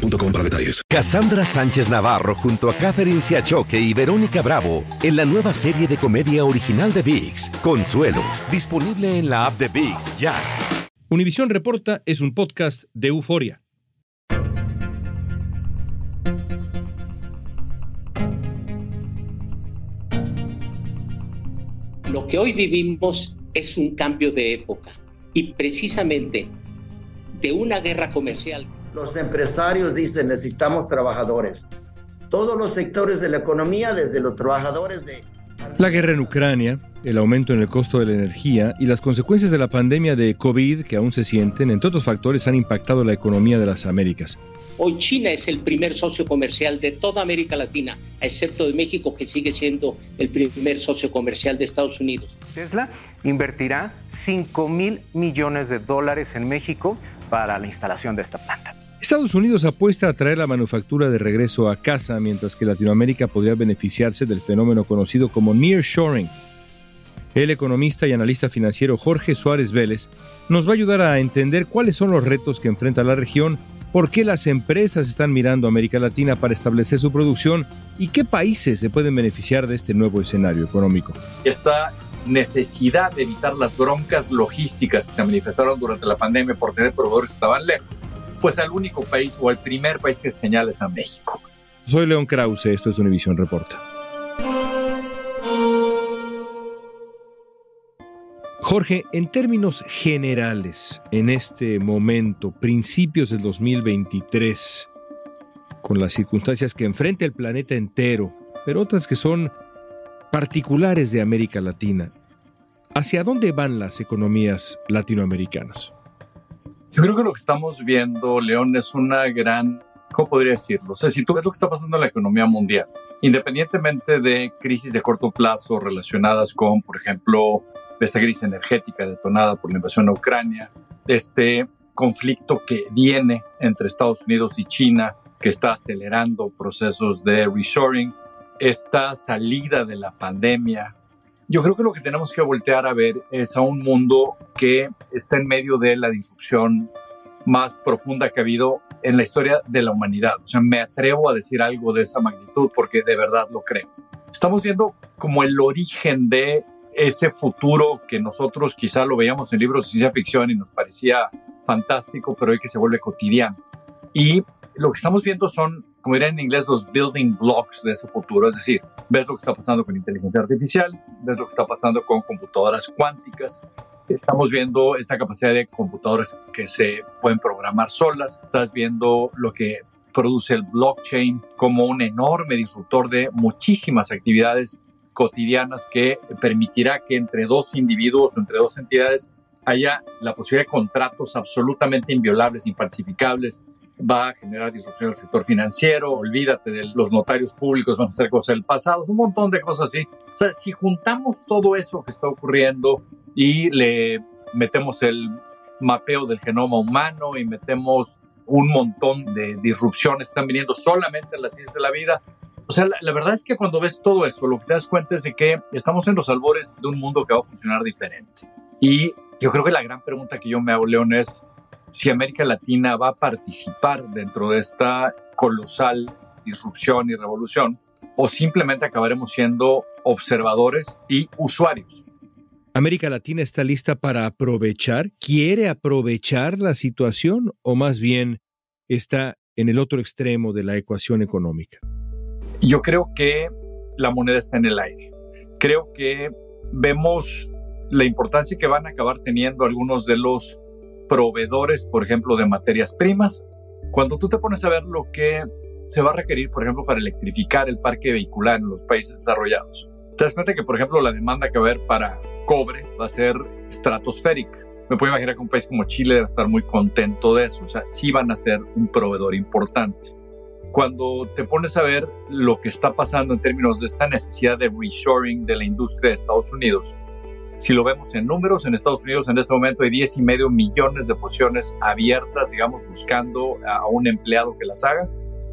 boostmobile para detalles. Cassandra Sánchez Navarro junto a Catherine Siachoque y Verónica Bravo en la nueva serie de comedia original de VIX, Consuelo, disponible en la app de VIX ya. Univisión Reporta es un podcast de euforia. Lo que hoy vivimos es un cambio de época y precisamente de una guerra comercial los empresarios dicen necesitamos trabajadores. Todos los sectores de la economía, desde los trabajadores de... La guerra en Ucrania, el aumento en el costo de la energía y las consecuencias de la pandemia de COVID que aún se sienten, entre otros factores, han impactado la economía de las Américas. Hoy China es el primer socio comercial de toda América Latina, excepto de México, que sigue siendo el primer socio comercial de Estados Unidos. Tesla invertirá 5 mil millones de dólares en México para la instalación de esta planta. Estados Unidos apuesta a traer la manufactura de regreso a casa, mientras que Latinoamérica podría beneficiarse del fenómeno conocido como nearshoring. El economista y analista financiero Jorge Suárez Vélez nos va a ayudar a entender cuáles son los retos que enfrenta la región, por qué las empresas están mirando a América Latina para establecer su producción y qué países se pueden beneficiar de este nuevo escenario económico. Esta necesidad de evitar las broncas logísticas que se manifestaron durante la pandemia por tener proveedores que estaban lejos pues al único país o al primer país que señala es a México. Soy León Krause, esto es Univisión Reporta. Jorge, en términos generales, en este momento, principios del 2023, con las circunstancias que enfrenta el planeta entero, pero otras que son particulares de América Latina, ¿hacia dónde van las economías latinoamericanas? Yo creo que lo que estamos viendo, León, es una gran, ¿cómo podría decirlo? O sea, si tú ves lo que está pasando en la economía mundial, independientemente de crisis de corto plazo relacionadas con, por ejemplo, esta crisis energética detonada por la invasión a Ucrania, este conflicto que viene entre Estados Unidos y China, que está acelerando procesos de reshoring, esta salida de la pandemia, yo creo que lo que tenemos que voltear a ver es a un mundo que está en medio de la disrupción más profunda que ha habido en la historia de la humanidad. O sea, me atrevo a decir algo de esa magnitud porque de verdad lo creo. Estamos viendo como el origen de ese futuro que nosotros quizá lo veíamos en libros de ciencia ficción y nos parecía fantástico, pero hoy que se vuelve cotidiano. Y lo que estamos viendo son como diría en inglés, los building blocks de ese futuro. Es decir, ves lo que está pasando con inteligencia artificial, ves lo que está pasando con computadoras cuánticas. Estamos viendo esta capacidad de computadoras que se pueden programar solas. Estás viendo lo que produce el blockchain como un enorme disruptor de muchísimas actividades cotidianas que permitirá que entre dos individuos o entre dos entidades haya la posibilidad de contratos absolutamente inviolables, infalsificables, va a generar disrupción del sector financiero, olvídate de los notarios públicos, van a ser cosas del pasado, un montón de cosas así. O sea, si juntamos todo eso que está ocurriendo y le metemos el mapeo del genoma humano y metemos un montón de disrupciones que están viniendo solamente en las ciencias de la vida. O sea, la, la, verdad es que cuando ves todo eso, lo que te das cuenta es de que estamos en los albores de un mundo que va a funcionar diferente. Y yo creo que la gran pregunta que yo me hago, León, es si América Latina va a participar dentro de esta colosal disrupción y revolución o simplemente acabaremos siendo observadores y usuarios. ¿América Latina está lista para aprovechar, quiere aprovechar la situación o más bien está en el otro extremo de la ecuación económica? Yo creo que la moneda está en el aire. Creo que vemos la importancia que van a acabar teniendo algunos de los proveedores, por ejemplo, de materias primas. Cuando tú te pones a ver lo que se va a requerir, por ejemplo, para electrificar el parque vehicular en los países desarrollados, te das cuenta que, por ejemplo, la demanda que va a haber para cobre va a ser estratosférica. me puedo imaginar que un país como Chile debe estar muy contento de eso. O sea, sí van a ser un proveedor importante. Cuando te pones a ver lo que está pasando en términos de esta necesidad de reshoring de la industria de Estados Unidos, si lo vemos en números, en Estados Unidos en este momento hay 10 y medio millones de posiciones abiertas, digamos, buscando a un empleado que las haga.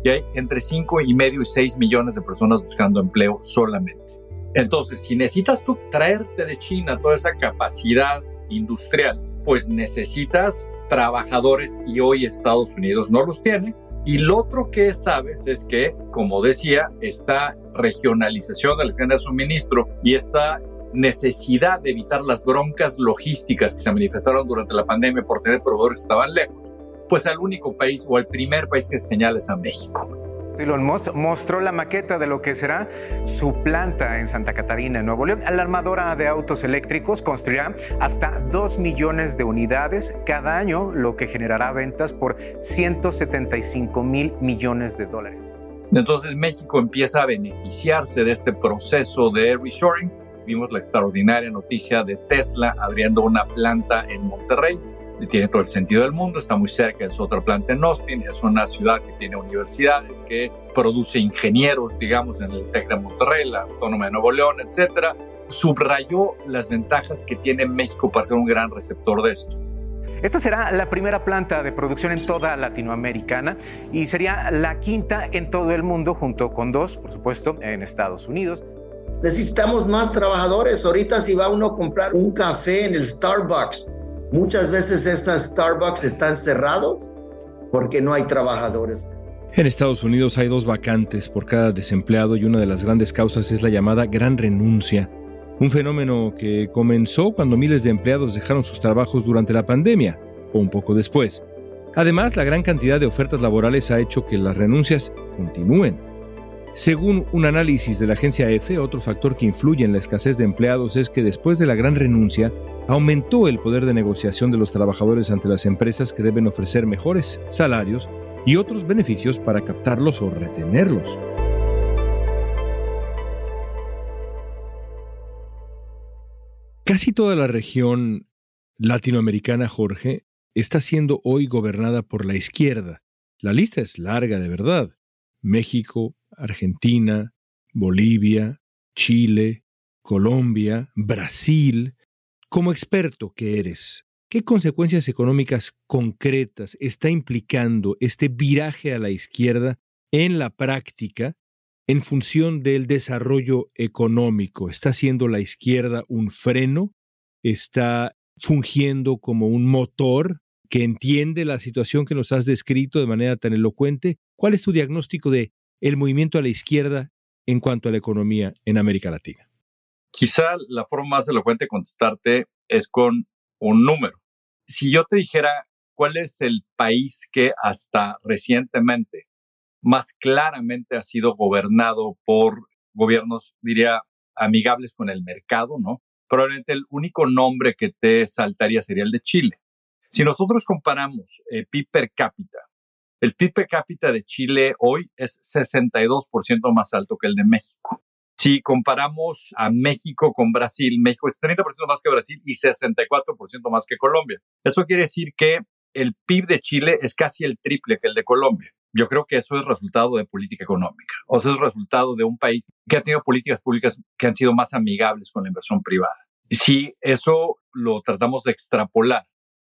Y hay entre 5 y medio y 6 millones de personas buscando empleo solamente. Entonces, si necesitas tú traerte de China toda esa capacidad industrial, pues necesitas trabajadores y hoy Estados Unidos no los tiene. Y lo otro que sabes es que, como decía, esta regionalización de la cadena de suministro y esta necesidad de evitar las broncas logísticas que se manifestaron durante la pandemia por tener proveedores que estaban lejos, pues al único país o al primer país que señala es a México. Elon Musk mostró la maqueta de lo que será su planta en Santa Catarina, Nuevo León. La armadora de autos eléctricos construirá hasta 2 millones de unidades cada año, lo que generará ventas por 175 mil millones de dólares. Entonces México empieza a beneficiarse de este proceso de reshoring vimos la extraordinaria noticia de Tesla abriendo una planta en Monterrey. Y tiene todo el sentido del mundo, está muy cerca de su otra planta en Austin, es una ciudad que tiene universidades, que produce ingenieros, digamos, en el TEC de Monterrey, la Autónoma de Nuevo León, etcétera. Subrayó las ventajas que tiene México para ser un gran receptor de esto. Esta será la primera planta de producción en toda Latinoamericana y sería la quinta en todo el mundo, junto con dos, por supuesto, en Estados Unidos. Necesitamos más trabajadores. Ahorita si va uno a comprar un café en el Starbucks, muchas veces esas Starbucks están cerrados porque no hay trabajadores. En Estados Unidos hay dos vacantes por cada desempleado y una de las grandes causas es la llamada gran renuncia, un fenómeno que comenzó cuando miles de empleados dejaron sus trabajos durante la pandemia o un poco después. Además, la gran cantidad de ofertas laborales ha hecho que las renuncias continúen. Según un análisis de la agencia EFE, otro factor que influye en la escasez de empleados es que después de la gran renuncia, aumentó el poder de negociación de los trabajadores ante las empresas que deben ofrecer mejores salarios y otros beneficios para captarlos o retenerlos. Casi toda la región latinoamericana, Jorge, está siendo hoy gobernada por la izquierda. La lista es larga de verdad. México, Argentina, Bolivia, Chile, Colombia, Brasil. Como experto que eres, ¿qué consecuencias económicas concretas está implicando este viraje a la izquierda en la práctica en función del desarrollo económico? ¿Está siendo la izquierda un freno? ¿Está fungiendo como un motor que entiende la situación que nos has descrito de manera tan elocuente? ¿Cuál es tu diagnóstico de el movimiento a la izquierda en cuanto a la economía en América Latina? Quizá la forma más elocuente de contestarte es con un número. Si yo te dijera cuál es el país que hasta recientemente más claramente ha sido gobernado por gobiernos, diría, amigables con el mercado, ¿no? Probablemente el único nombre que te saltaría sería el de Chile. Si nosotros comparamos eh, PIB per cápita el PIB per cápita de Chile hoy es 62% más alto que el de México. Si comparamos a México con Brasil, México es 30% más que Brasil y 64% más que Colombia. Eso quiere decir que el PIB de Chile es casi el triple que el de Colombia. Yo creo que eso es resultado de política económica, o sea, es resultado de un país que ha tenido políticas públicas que han sido más amigables con la inversión privada. Si eso lo tratamos de extrapolar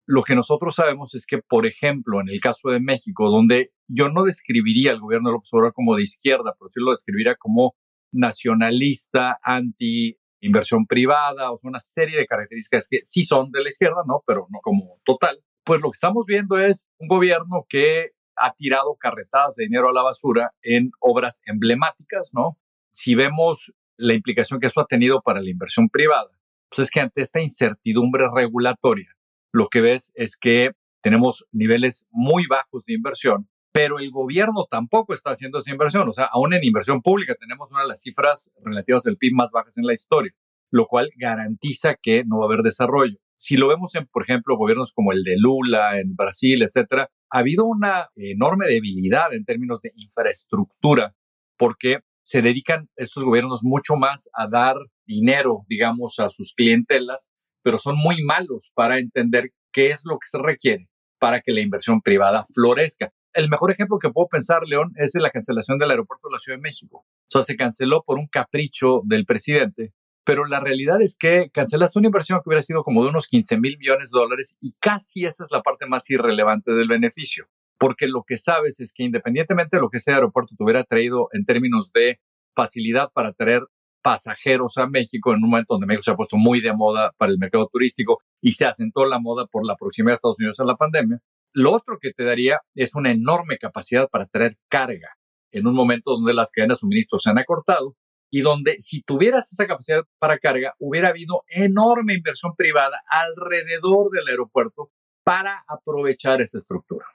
lo que nosotros sabemos es que, por ejemplo, en el caso de México, donde yo no describiría al gobierno de López Obrador como de izquierda, pero sí lo describiría como nacionalista, anti inversión privada, o sea, una serie de características que sí son de la izquierda, ¿no? Pero no como total. Pues lo que estamos viendo es un gobierno que ha tirado carretadas de dinero a la basura en obras emblemáticas, ¿no? Si vemos la implicación que eso ha tenido para la inversión privada, pues es que ante esta incertidumbre regulatoria, lo que ves es que tenemos niveles muy bajos de inversión, pero el gobierno tampoco está haciendo esa inversión. O sea, aún en inversión pública tenemos una de las cifras relativas al PIB más bajas en la historia, lo cual garantiza que no va a haber desarrollo. Si lo vemos en, por ejemplo, gobiernos como el de Lula en Brasil, etcétera, ha habido una enorme debilidad en términos de infraestructura, porque se dedican estos gobiernos mucho más a dar dinero, digamos, a sus clientelas pero son muy malos para entender qué es lo que se requiere para que la inversión privada florezca. El mejor ejemplo que puedo pensar, León, es de la cancelación del aeropuerto de la Ciudad de México. O sea, se canceló por un capricho del presidente, pero la realidad es que cancelaste una inversión que hubiera sido como de unos 15 mil millones de dólares y casi esa es la parte más irrelevante del beneficio, porque lo que sabes es que independientemente de lo que ese aeropuerto te hubiera traído en términos de facilidad para traer pasajeros a México en un momento donde México se ha puesto muy de moda para el mercado turístico y se asentó la moda por la proximidad de Estados Unidos a la pandemia. Lo otro que te daría es una enorme capacidad para traer carga en un momento donde las cadenas de suministro se han acortado y donde si tuvieras esa capacidad para carga, hubiera habido enorme inversión privada alrededor del aeropuerto para aprovechar esa estructura.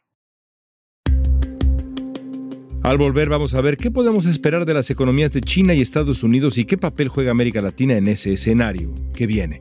Al volver vamos a ver qué podemos esperar de las economías de China y Estados Unidos y qué papel juega América Latina en ese escenario que viene.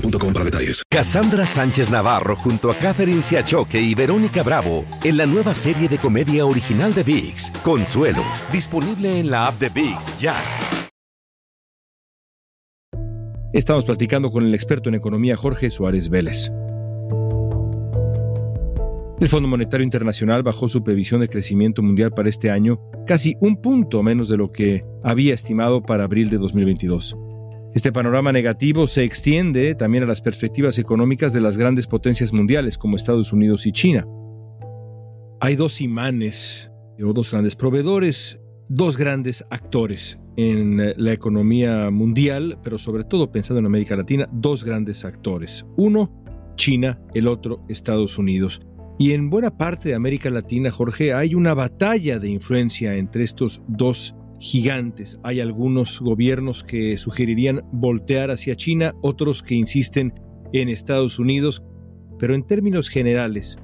boostmobile para detalles. Cassandra Sánchez Navarro junto a Catherine Siachoque y Verónica Bravo en la nueva serie de comedia original de VIX, Consuelo, disponible en la app de VIX ya. Estamos platicando con el experto en economía Jorge Suárez Vélez. El Fondo Monetario Internacional bajó su previsión de crecimiento mundial para este año casi un punto menos de lo que había estimado para abril de 2022. Este panorama negativo se extiende también a las perspectivas económicas de las grandes potencias mundiales como Estados Unidos y China. Hay dos imanes o dos grandes proveedores, dos grandes actores en la economía mundial, pero sobre todo pensando en América Latina, dos grandes actores. Uno, China, el otro, Estados Unidos. Y en buena parte de América Latina, Jorge, hay una batalla de influencia entre estos dos gigantes. Hay algunos gobiernos que sugerirían voltear hacia China, otros que insisten en Estados Unidos, pero en términos generales,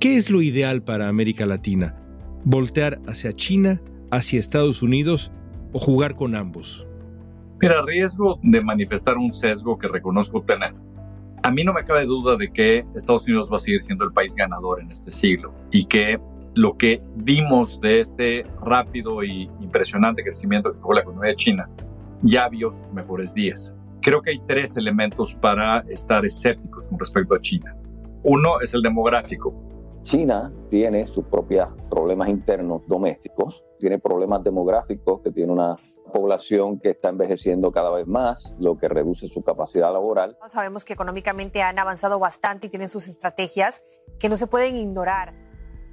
¿qué es lo ideal para América Latina? ¿Voltear hacia China, hacia Estados Unidos o jugar con ambos? Mira, riesgo de manifestar un sesgo que reconozco tener. A mí no me cabe duda de que Estados Unidos va a seguir siendo el país ganador en este siglo y que lo que vimos de este rápido y impresionante crecimiento que tuvo la economía de China ya vio sus mejores días. Creo que hay tres elementos para estar escépticos con respecto a China. Uno es el demográfico. China tiene sus propios problemas internos domésticos, tiene problemas demográficos, que tiene una población que está envejeciendo cada vez más, lo que reduce su capacidad laboral. Sabemos que económicamente han avanzado bastante y tienen sus estrategias que no se pueden ignorar.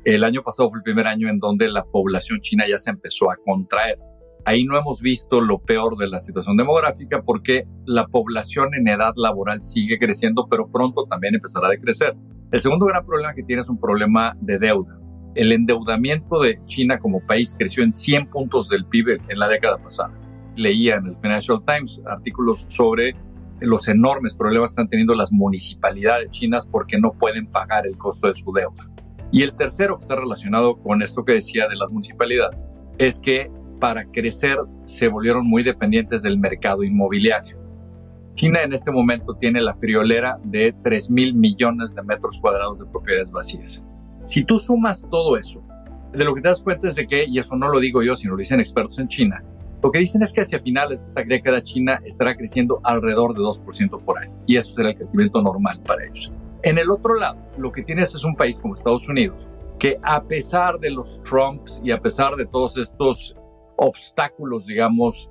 El año pasado fue el primer año en donde la población china ya se empezó a contraer. Ahí no hemos visto lo peor de la situación demográfica porque la población en edad laboral sigue creciendo, pero pronto también empezará a decrecer. El segundo gran problema que tiene es un problema de deuda. El endeudamiento de China como país creció en 100 puntos del PIB en la década pasada. Leía en el Financial Times artículos sobre los enormes problemas que están teniendo las municipalidades chinas porque no pueden pagar el costo de su deuda. Y el tercero que está relacionado con esto que decía de las municipalidades es que para crecer se volvieron muy dependientes del mercado inmobiliario. China en este momento tiene la friolera de 3 mil millones de metros cuadrados de propiedades vacías. Si tú sumas todo eso, de lo que te das cuenta es de que, y eso no lo digo yo, sino lo dicen expertos en China, lo que dicen es que hacia finales de esta década China estará creciendo alrededor de 2% por año, y eso será el crecimiento normal para ellos. En el otro lado, lo que tienes es un país como Estados Unidos, que a pesar de los Trumps y a pesar de todos estos obstáculos, digamos,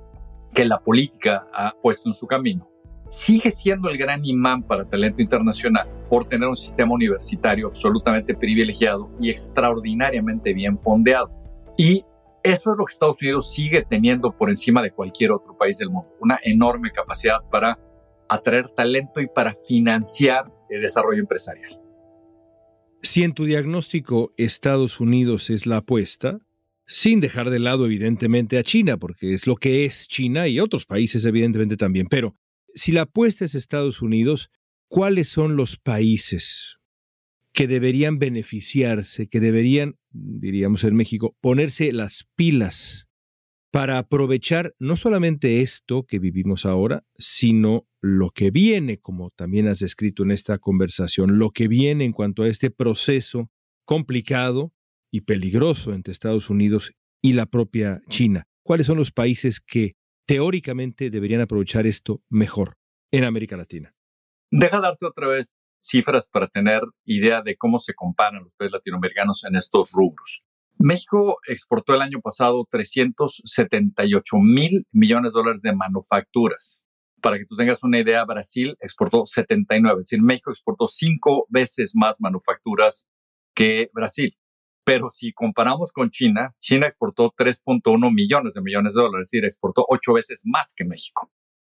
que la política ha puesto en su camino, sigue siendo el gran imán para talento internacional por tener un sistema universitario absolutamente privilegiado y extraordinariamente bien fondeado. Y eso es lo que Estados Unidos sigue teniendo por encima de cualquier otro país del mundo, una enorme capacidad para atraer talento y para financiar el desarrollo empresarial. Si en tu diagnóstico Estados Unidos es la apuesta, sin dejar de lado evidentemente a China, porque es lo que es China y otros países evidentemente también. Pero si la apuesta es Estados Unidos, ¿cuáles son los países que deberían beneficiarse, que deberían, diríamos en México, ponerse las pilas para aprovechar no solamente esto que vivimos ahora, sino lo que viene, como también has descrito en esta conversación, lo que viene en cuanto a este proceso complicado y peligroso entre Estados Unidos y la propia China. ¿Cuáles son los países que teóricamente deberían aprovechar esto mejor en América Latina? Deja darte otra vez cifras para tener idea de cómo se comparan los países latinoamericanos en estos rubros. México exportó el año pasado 378 mil millones de dólares de manufacturas. Para que tú tengas una idea, Brasil exportó 79, es decir, México exportó cinco veces más manufacturas que Brasil. Pero si comparamos con China, China exportó 3.1 millones de millones de dólares, es decir, exportó ocho veces más que México.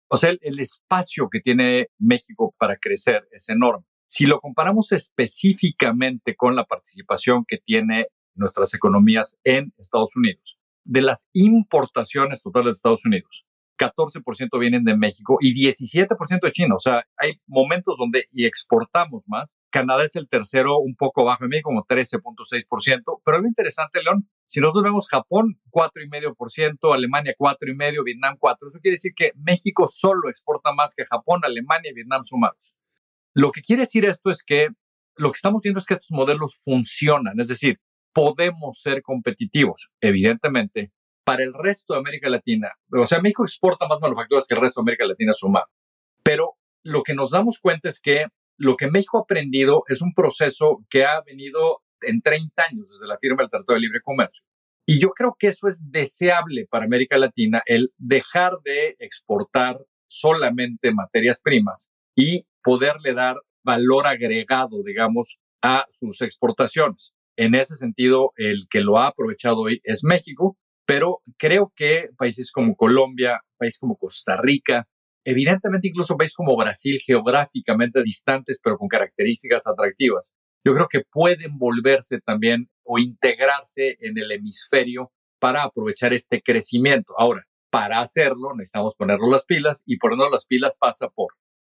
O sea, el, espacio que tiene México para crecer es enorme. Si lo comparamos específicamente con la participación que tiene nuestras economías en Estados Unidos, de las importaciones totales de Estados Unidos, 14% vienen de México y 17% de China. O sea, hay momentos donde exportamos más. Canadá es el tercero, un poco bajo en México, como 13.6%. Pero lo interesante, León, si nosotros vemos Japón, 4,5%, Alemania 4,5%, Vietnam 4%, eso quiere decir que México solo exporta más que Japón, Alemania y Vietnam sumados. Lo que quiere decir esto es que lo que estamos viendo es que estos modelos funcionan, es decir, podemos ser competitivos. Evidentemente, para el resto de América Latina. O sea, México exporta más manufacturas que el resto de América Latina sumado. Pero lo que nos damos cuenta es que lo que México ha aprendido es un proceso que ha venido en 30 años desde la firma del Tratado de Libre Comercio. Y yo creo que eso es deseable para América Latina, el dejar de exportar solamente materias primas y poderle dar valor agregado, digamos, a sus exportaciones. En ese sentido, el que lo ha aprovechado hoy es México pero creo que países como Colombia, países como Costa Rica, evidentemente incluso países como Brasil, geográficamente distantes, pero con características atractivas, yo creo que pueden volverse también o integrarse en el hemisferio para aprovechar este crecimiento. Ahora, para hacerlo necesitamos ponernos las pilas y ponernos las pilas pasa por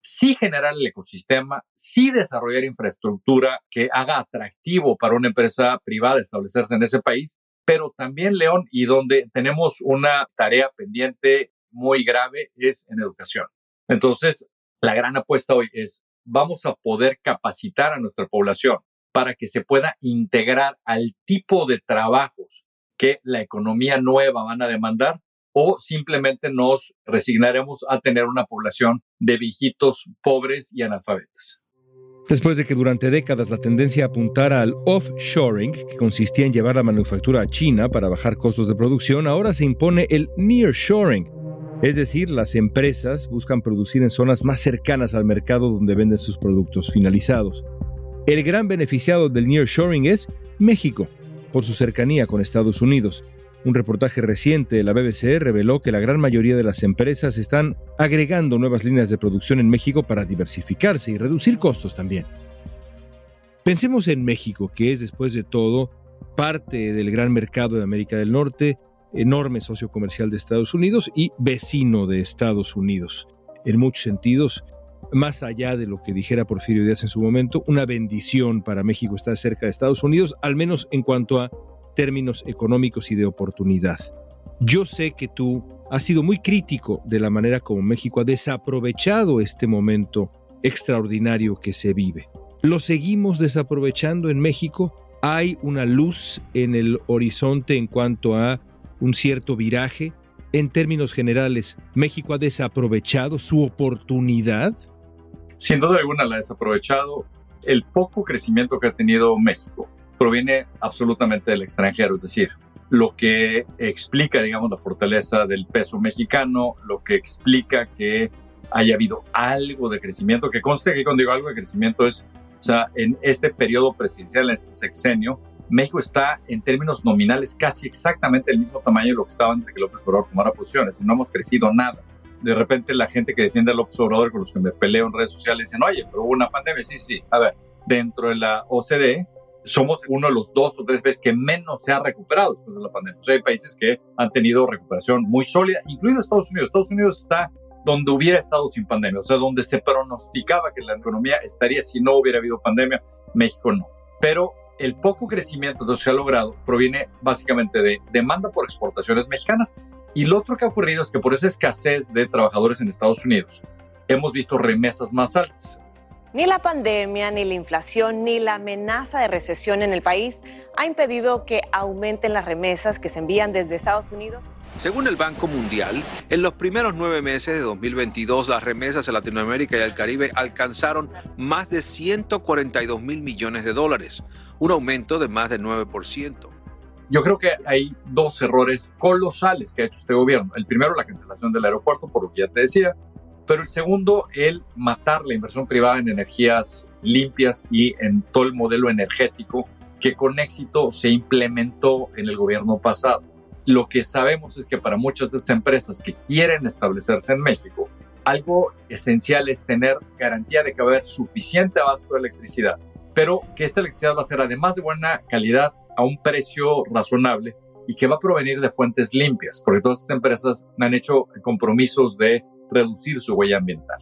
sí generar el ecosistema, sí desarrollar infraestructura que haga atractivo para una empresa privada establecerse en ese país pero también León y donde tenemos una tarea pendiente muy grave es en educación. Entonces, la gran apuesta hoy es, vamos a poder capacitar a nuestra población para que se pueda integrar al tipo de trabajos que la economía nueva van a demandar o simplemente nos resignaremos a tener una población de viejitos pobres y analfabetas. Después de que durante décadas la tendencia apuntara al offshoring, que consistía en llevar la manufactura a China para bajar costos de producción, ahora se impone el nearshoring. Es decir, las empresas buscan producir en zonas más cercanas al mercado donde venden sus productos finalizados. El gran beneficiado del nearshoring es México, por su cercanía con Estados Unidos. Un reportaje reciente de la BBC reveló que la gran mayoría de las empresas están agregando nuevas líneas de producción en México para diversificarse y reducir costos también. Pensemos en México, que es después de todo parte del gran mercado de América del Norte, enorme socio comercial de Estados Unidos y vecino de Estados Unidos. En muchos sentidos, más allá de lo que dijera Porfirio Díaz en su momento, una bendición para México estar cerca de Estados Unidos, al menos en cuanto a términos económicos y de oportunidad. Yo sé que tú has sido muy crítico de la manera como México ha desaprovechado este momento extraordinario que se vive. ¿Lo seguimos desaprovechando en México? ¿Hay una luz en el horizonte en cuanto a un cierto viraje? En términos generales, ¿México ha desaprovechado su oportunidad? Sin duda alguna la ha desaprovechado. El poco crecimiento que ha tenido México proviene absolutamente del extranjero, es decir, lo que explica, digamos, la fortaleza del peso mexicano, lo que explica que haya habido algo de crecimiento, que conste que cuando digo algo de crecimiento es, o sea, en este periodo presidencial, en este sexenio, México está en términos nominales casi exactamente el mismo tamaño de lo que estaba antes de que López Obrador tomara posiciones, y no hemos crecido nada. De repente la gente que defiende a López Obrador, con los que me peleo en redes sociales, dicen, oye, pero hubo una pandemia, sí, sí, a ver, dentro de la OCDE, somos uno de los dos o tres veces que menos se ha recuperado después de la pandemia. O sea, hay países que han tenido recuperación muy sólida, incluido Estados Unidos. Estados Unidos está donde hubiera estado sin pandemia, o sea, donde se pronosticaba que la economía estaría si no hubiera habido pandemia, México no. Pero el poco crecimiento que se ha logrado proviene básicamente de demanda por exportaciones mexicanas. Y lo otro que ha ocurrido es que por esa escasez de trabajadores en Estados Unidos, hemos visto remesas más altas. Ni la pandemia, ni la inflación, ni la amenaza de recesión en el país ha impedido que aumenten las remesas que se envían desde Estados Unidos. Según el Banco Mundial, en los primeros nueve meses de 2022 las remesas a Latinoamérica y al Caribe alcanzaron más de 142 mil millones de dólares, un aumento de más del 9%. Yo creo que hay dos errores colosales que ha hecho este gobierno. El primero, la cancelación del aeropuerto, por lo que ya te decía. Pero el segundo, el matar la inversión privada en energías limpias y en todo el modelo energético que con éxito se implementó en el gobierno pasado. Lo que sabemos es que para muchas de estas empresas que quieren establecerse en México, algo esencial es tener garantía de que va a haber suficiente abasto de electricidad, pero que esta electricidad va a ser además de buena calidad a un precio razonable y que va a provenir de fuentes limpias, porque todas estas empresas han hecho compromisos de reducir su huella ambiental.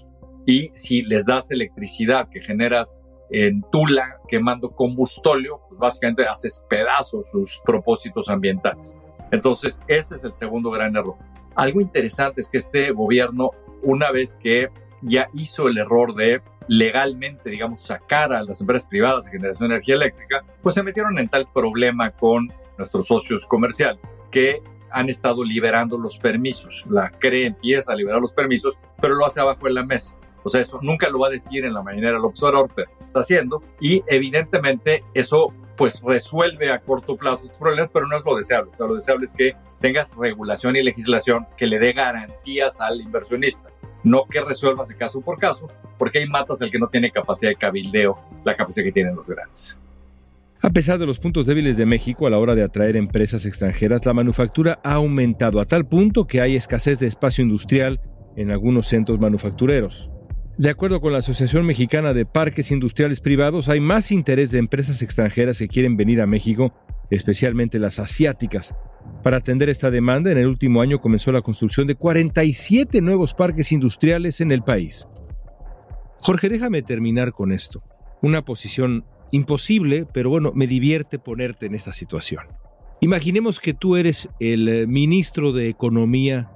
Y si les das electricidad que generas en Tula quemando combustóleo, pues básicamente haces pedazos sus propósitos ambientales. Entonces, ese es el segundo gran error. Algo interesante es que este gobierno, una vez que ya hizo el error de legalmente, digamos, sacar a las empresas privadas de generación de energía eléctrica, pues se metieron en tal problema con nuestros socios comerciales que han estado liberando los permisos. La CRE empieza a liberar los permisos, pero lo hace abajo en la mesa. O sea, eso nunca lo va a decir en la mañanera el observador, pero está haciendo. Y evidentemente eso pues resuelve a corto plazo estos problemas, pero no es lo deseable. O sea, lo deseable es que tengas regulación y legislación que le dé garantías al inversionista, no que resuelvas de caso por caso, porque hay matas el que no tiene capacidad de cabildeo, la capacidad que tienen los grandes. A pesar de los puntos débiles de México a la hora de atraer empresas extranjeras, la manufactura ha aumentado a tal punto que hay escasez de espacio industrial en algunos centros manufactureros. De acuerdo con la Asociación Mexicana de Parques Industriales Privados, hay más interés de empresas extranjeras que quieren venir a México, especialmente las asiáticas. Para atender esta demanda, en el último año comenzó la construcción de 47 nuevos parques industriales en el país. Jorge, déjame terminar con esto. Una posición imposible, pero bueno, me divierte ponerte en esta situación. Imaginemos que tú eres el eh, ministro de Economía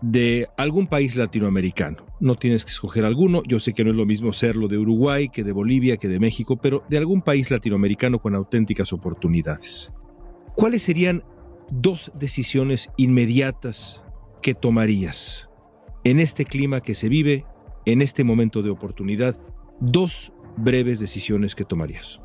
de algún país latinoamericano. No tienes que escoger alguno, yo sé que no es lo mismo serlo de Uruguay que de Bolivia que de México, pero de algún país latinoamericano con auténticas oportunidades. ¿Cuáles serían dos decisiones inmediatas que tomarías en este clima que se vive, en este momento de oportunidad? Dos breves decisiones que tomarías?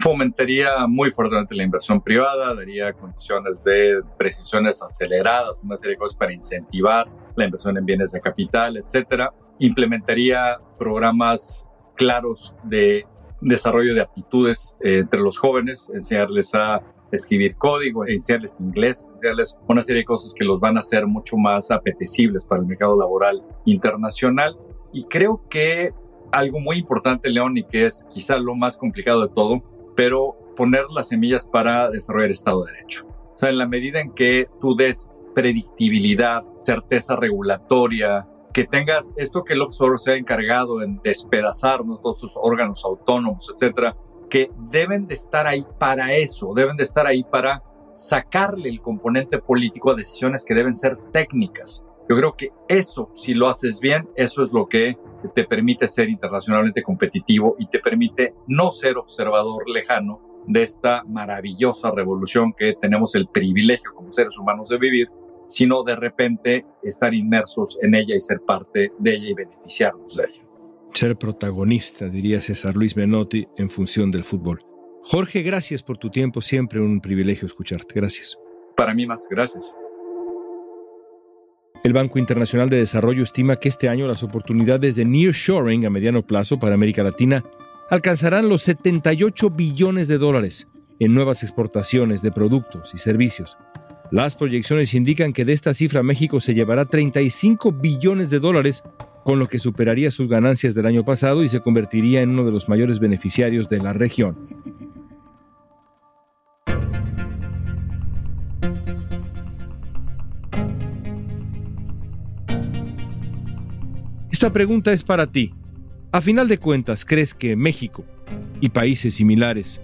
Fomentaría muy fuertemente la inversión privada, daría condiciones de precisiones aceleradas, una serie de cosas para incentivar la inversión en bienes de capital, etcétera. Implementaría programas claros de desarrollo de aptitudes eh, entre los jóvenes, enseñarles a escribir código, enseñarles inglés, enseñarles una serie de cosas que los van a hacer mucho más apetecibles para el mercado laboral internacional. Y creo que algo muy importante, León, y que es quizá lo más complicado de todo, pero poner las semillas para desarrollar Estado de Derecho. O sea, en la medida en que tú des predictibilidad, certeza regulatoria, que tengas esto que el observador se ha encargado en despedazar todos sus órganos autónomos, etcétera, que deben de estar ahí para eso, deben de estar ahí para sacarle el componente político a decisiones que deben ser técnicas. Yo creo que eso, si lo haces bien, eso es lo que te permite ser internacionalmente competitivo y te permite no ser observador lejano de esta maravillosa revolución que tenemos el privilegio como seres humanos de vivir, sino de repente estar inmersos en ella y ser parte de ella y beneficiarnos de ella. Ser protagonista, diría César Luis Menotti, en función del fútbol. Jorge, gracias por tu tiempo, siempre un privilegio escucharte. Gracias. Para mí más, gracias. El Banco Internacional de Desarrollo estima que este año las oportunidades de nearshoring a mediano plazo para América Latina alcanzarán los 78 billones de dólares en nuevas exportaciones de productos y servicios. Las proyecciones indican que de esta cifra México se llevará 35 billones de dólares, con lo que superaría sus ganancias del año pasado y se convertiría en uno de los mayores beneficiarios de la región. Esta pregunta es para ti. A final de cuentas, ¿crees que México y países similares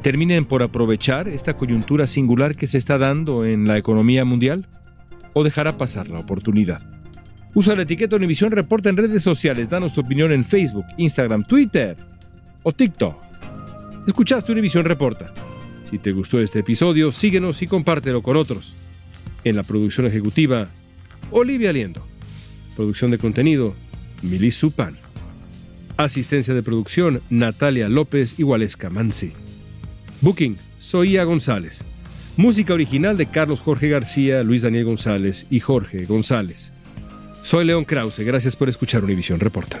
terminen por aprovechar esta coyuntura singular que se está dando en la economía mundial? ¿O dejará pasar la oportunidad? Usa la etiqueta Univisión Reporta en redes sociales. Danos tu opinión en Facebook, Instagram, Twitter o TikTok. Escuchaste Univisión Reporta. Si te gustó este episodio, síguenos y compártelo con otros. En la producción ejecutiva, Olivia Liendo. Producción de contenido, Milis Supan. Asistencia de producción, Natalia López y Waleska Mansi. Booking, Soía González. Música original de Carlos Jorge García, Luis Daniel González y Jorge González. Soy León Krause, gracias por escuchar Univisión Reporta.